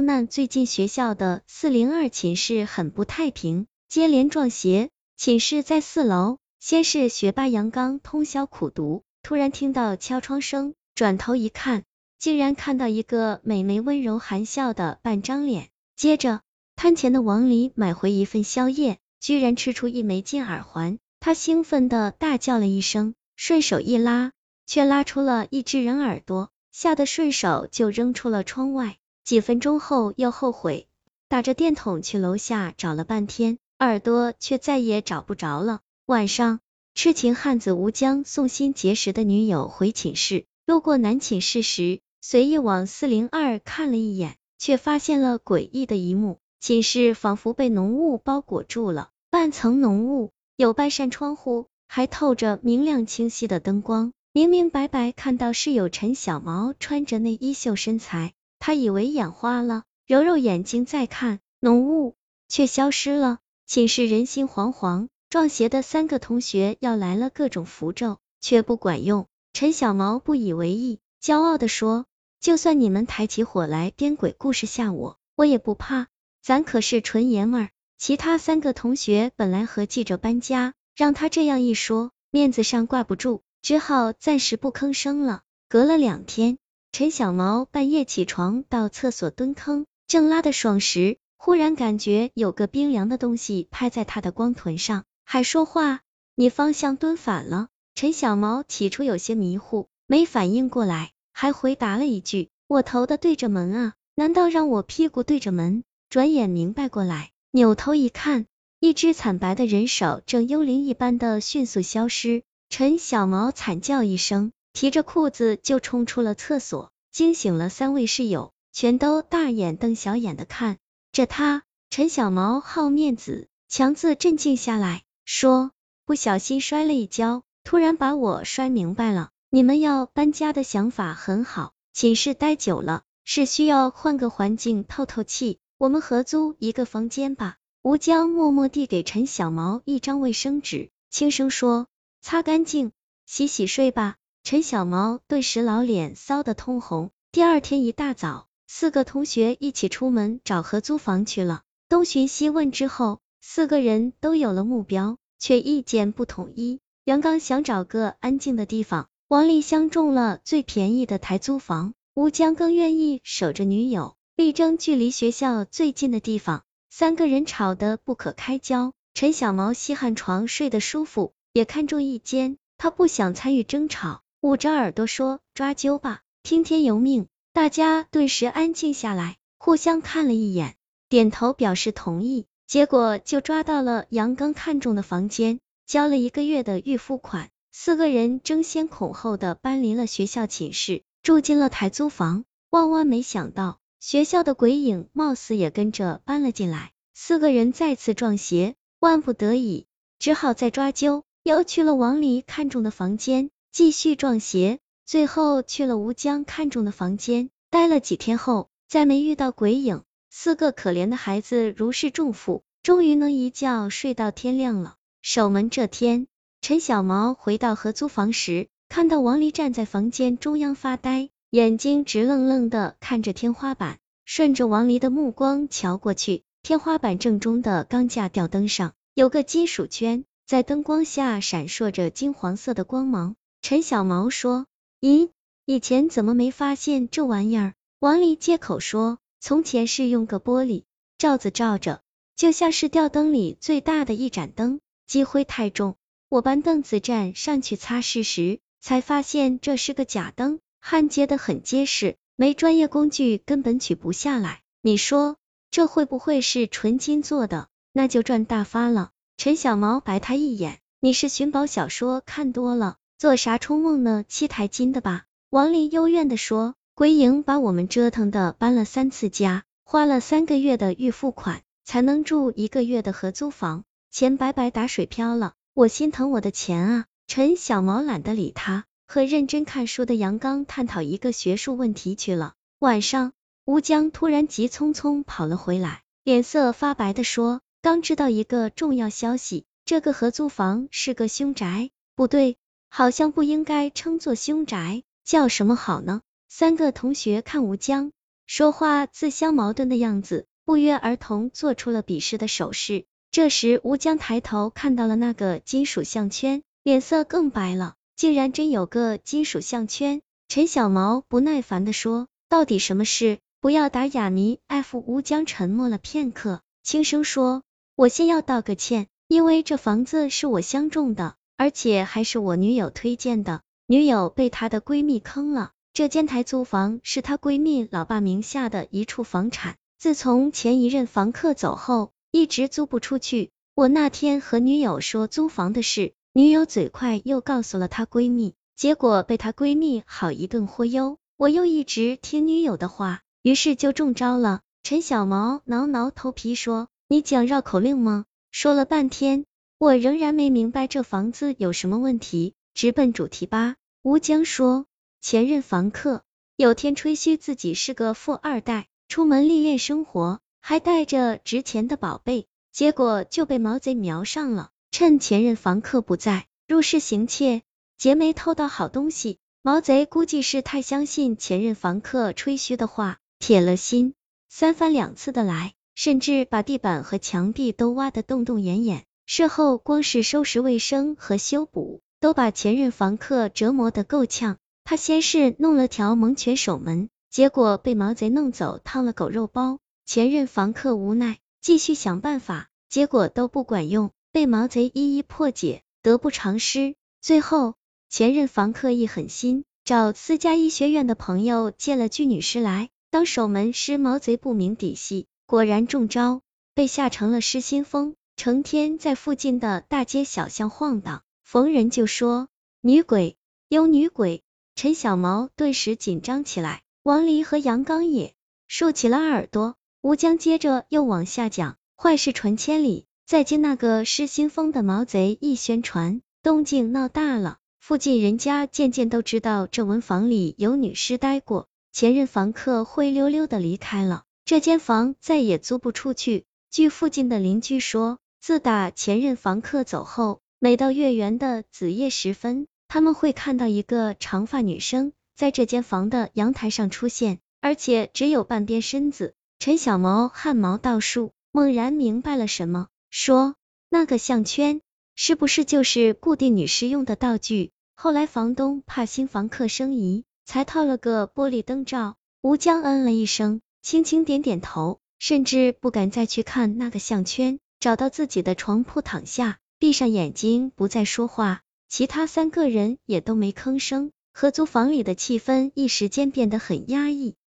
那最近学校的四零二寝室很不太平，接连撞邪。寝室在四楼，先是学霸杨刚通宵苦读，突然听到敲窗声，转头一看，竟然看到一个美眉温柔含笑的半张脸。接着，摊前的王离买回一份宵夜，居然吃出一枚金耳环，他兴奋的大叫了一声，顺手一拉，却拉出了一只人耳朵，吓得顺手就扔出了窗外。几分钟后又后悔，打着电筒去楼下找了半天，耳朵却再也找不着了。晚上，痴情汉子吴江送新结识的女友回寝室，路过男寝室时，随意往四零二看了一眼，却发现了诡异的一幕：寝室仿佛被浓雾包裹住了，半层浓雾，有半扇窗户，还透着明亮清晰的灯光，明明白白看到室友陈小毛穿着内衣秀身材。他以为眼花了，揉揉眼睛再看，浓雾却消失了。寝室人心惶惶，撞邪的三个同学要来了各种符咒，却不管用。陈小毛不以为意，骄傲的说：“就算你们抬起火来编鬼故事吓我，我也不怕，咱可是纯爷们儿。”其他三个同学本来合计着搬家，让他这样一说，面子上挂不住，只好暂时不吭声了。隔了两天。陈小毛半夜起床到厕所蹲坑，正拉的爽时，忽然感觉有个冰凉的东西拍在他的光臀上，还说话：“你方向蹲反了。”陈小毛起初有些迷糊，没反应过来，还回答了一句：“我头的对着门啊，难道让我屁股对着门？”转眼明白过来，扭头一看，一只惨白的人手正幽灵一般的迅速消失。陈小毛惨叫一声。提着裤子就冲出了厕所，惊醒了三位室友，全都大眼瞪小眼的看着他。陈小毛好面子，强自镇静下来，说：“不小心摔了一跤，突然把我摔明白了。你们要搬家的想法很好，寝室待久了是需要换个环境透透气，我们合租一个房间吧。”吴江默默递给陈小毛一张卫生纸，轻声说：“擦干净，洗洗睡吧。”陈小毛顿时老脸臊得通红。第二天一大早，四个同学一起出门找合租房去了。东寻西问之后，四个人都有了目标，却意见不统一。杨刚想找个安静的地方，王丽相中了最便宜的台租房，吴江更愿意守着女友，力争距离学校最近的地方。三个人吵得不可开交。陈小毛稀罕床睡得舒服，也看中一间，他不想参与争吵。捂着耳朵说：“抓阄吧，听天由命。”大家顿时安静下来，互相看了一眼，点头表示同意。结果就抓到了杨刚看中的房间，交了一个月的预付款，四个人争先恐后的搬离了学校寝室，住进了台租房。万万没想到，学校的鬼影貌似也跟着搬了进来，四个人再次撞邪，万不得已，只好再抓阄，又去了王离看中的房间。继续撞邪，最后去了吴江看中的房间，待了几天后，再没遇到鬼影。四个可怜的孩子如释重负，终于能一觉睡到天亮了。守门这天，陈小毛回到合租房时，看到王离站在房间中央发呆，眼睛直愣愣的看着天花板。顺着王离的目光瞧过去，天花板正中的钢架吊灯上有个金属圈，在灯光下闪烁着金黄色的光芒。陈小毛说：“咦，以前怎么没发现这玩意儿？”王丽借口说：“从前是用个玻璃罩子罩着，就像是吊灯里最大的一盏灯。积灰太重，我搬凳子站上去擦拭时，才发现这是个假灯，焊接的很结实，没专业工具根本取不下来。你说这会不会是纯金做的？那就赚大发了。”陈小毛白他一眼：“你是寻宝小说看多了。”做啥冲梦呢？七台金的吧？王林幽怨的说。鬼影把我们折腾的搬了三次家，花了三个月的预付款，才能住一个月的合租房，钱白白打水漂了。我心疼我的钱啊！陈小毛懒得理他，和认真看书的杨刚探讨一个学术问题去了。晚上，吴江突然急匆匆跑了回来，脸色发白的说：“刚知道一个重要消息，这个合租房是个凶宅，不对。”好像不应该称作凶宅，叫什么好呢？三个同学看吴江，说话自相矛盾的样子，不约而同做出了鄙视的手势。这时，吴江抬头看到了那个金属项圈，脸色更白了，竟然真有个金属项圈。陈小毛不耐烦的说：“到底什么事？不要打哑谜。”F 吴江沉默了片刻，轻声说：“我先要道个歉，因为这房子是我相中的，而且还是我女友推荐的，女友被她的闺蜜坑了。这间台租房是她闺蜜老爸名下的一处房产，自从前一任房客走后。”一直租不出去。我那天和女友说租房的事，女友嘴快又告诉了她闺蜜，结果被她闺蜜好一顿忽悠。我又一直听女友的话，于是就中招了。陈小毛挠挠头皮说：“你讲绕口令吗？”说了半天，我仍然没明白这房子有什么问题，直奔主题吧。吴江说：“前任房客有天吹嘘自己是个富二代，出门历练生活。”还带着值钱的宝贝，结果就被毛贼瞄上了。趁前任房客不在，入室行窃，劫没偷到好东西。毛贼估计是太相信前任房客吹嘘的话，铁了心，三番两次的来，甚至把地板和墙壁都挖得洞洞眼眼。事后光是收拾卫生和修补，都把前任房客折磨得够呛。他先是弄了条猛犬守门，结果被毛贼弄走，烫了狗肉包。前任房客无奈，继续想办法，结果都不管用，被毛贼一一破解，得不偿失。最后，前任房客一狠心，找私家医学院的朋友借了具女尸来当守门师。毛贼不明底细，果然中招，被吓成了失心疯，成天在附近的大街小巷晃荡，逢人就说女鬼，有女鬼。陈小毛顿时紧张起来，王离和杨刚也竖起了耳朵。吴江接着又往下讲，坏事传千里，再经那个失心疯的毛贼一宣传，动静闹大了，附近人家渐渐都知道这文房里有女尸待过，前任房客灰溜溜的离开了，这间房再也租不出去。据附近的邻居说，自打前任房客走后，每到月圆的子夜时分，他们会看到一个长发女生在这间房的阳台上出现，而且只有半边身子。陈小毛汗毛倒竖，猛然明白了什么，说：“那个项圈是不是就是固定女士用的道具？”后来房东怕新房客生疑，才套了个玻璃灯罩。吴江嗯了一声，轻轻点点头，甚至不敢再去看那个项圈。找到自己的床铺躺下，闭上眼睛，不再说话。其他三个人也都没吭声，合租房里的气氛一时间变得很压抑。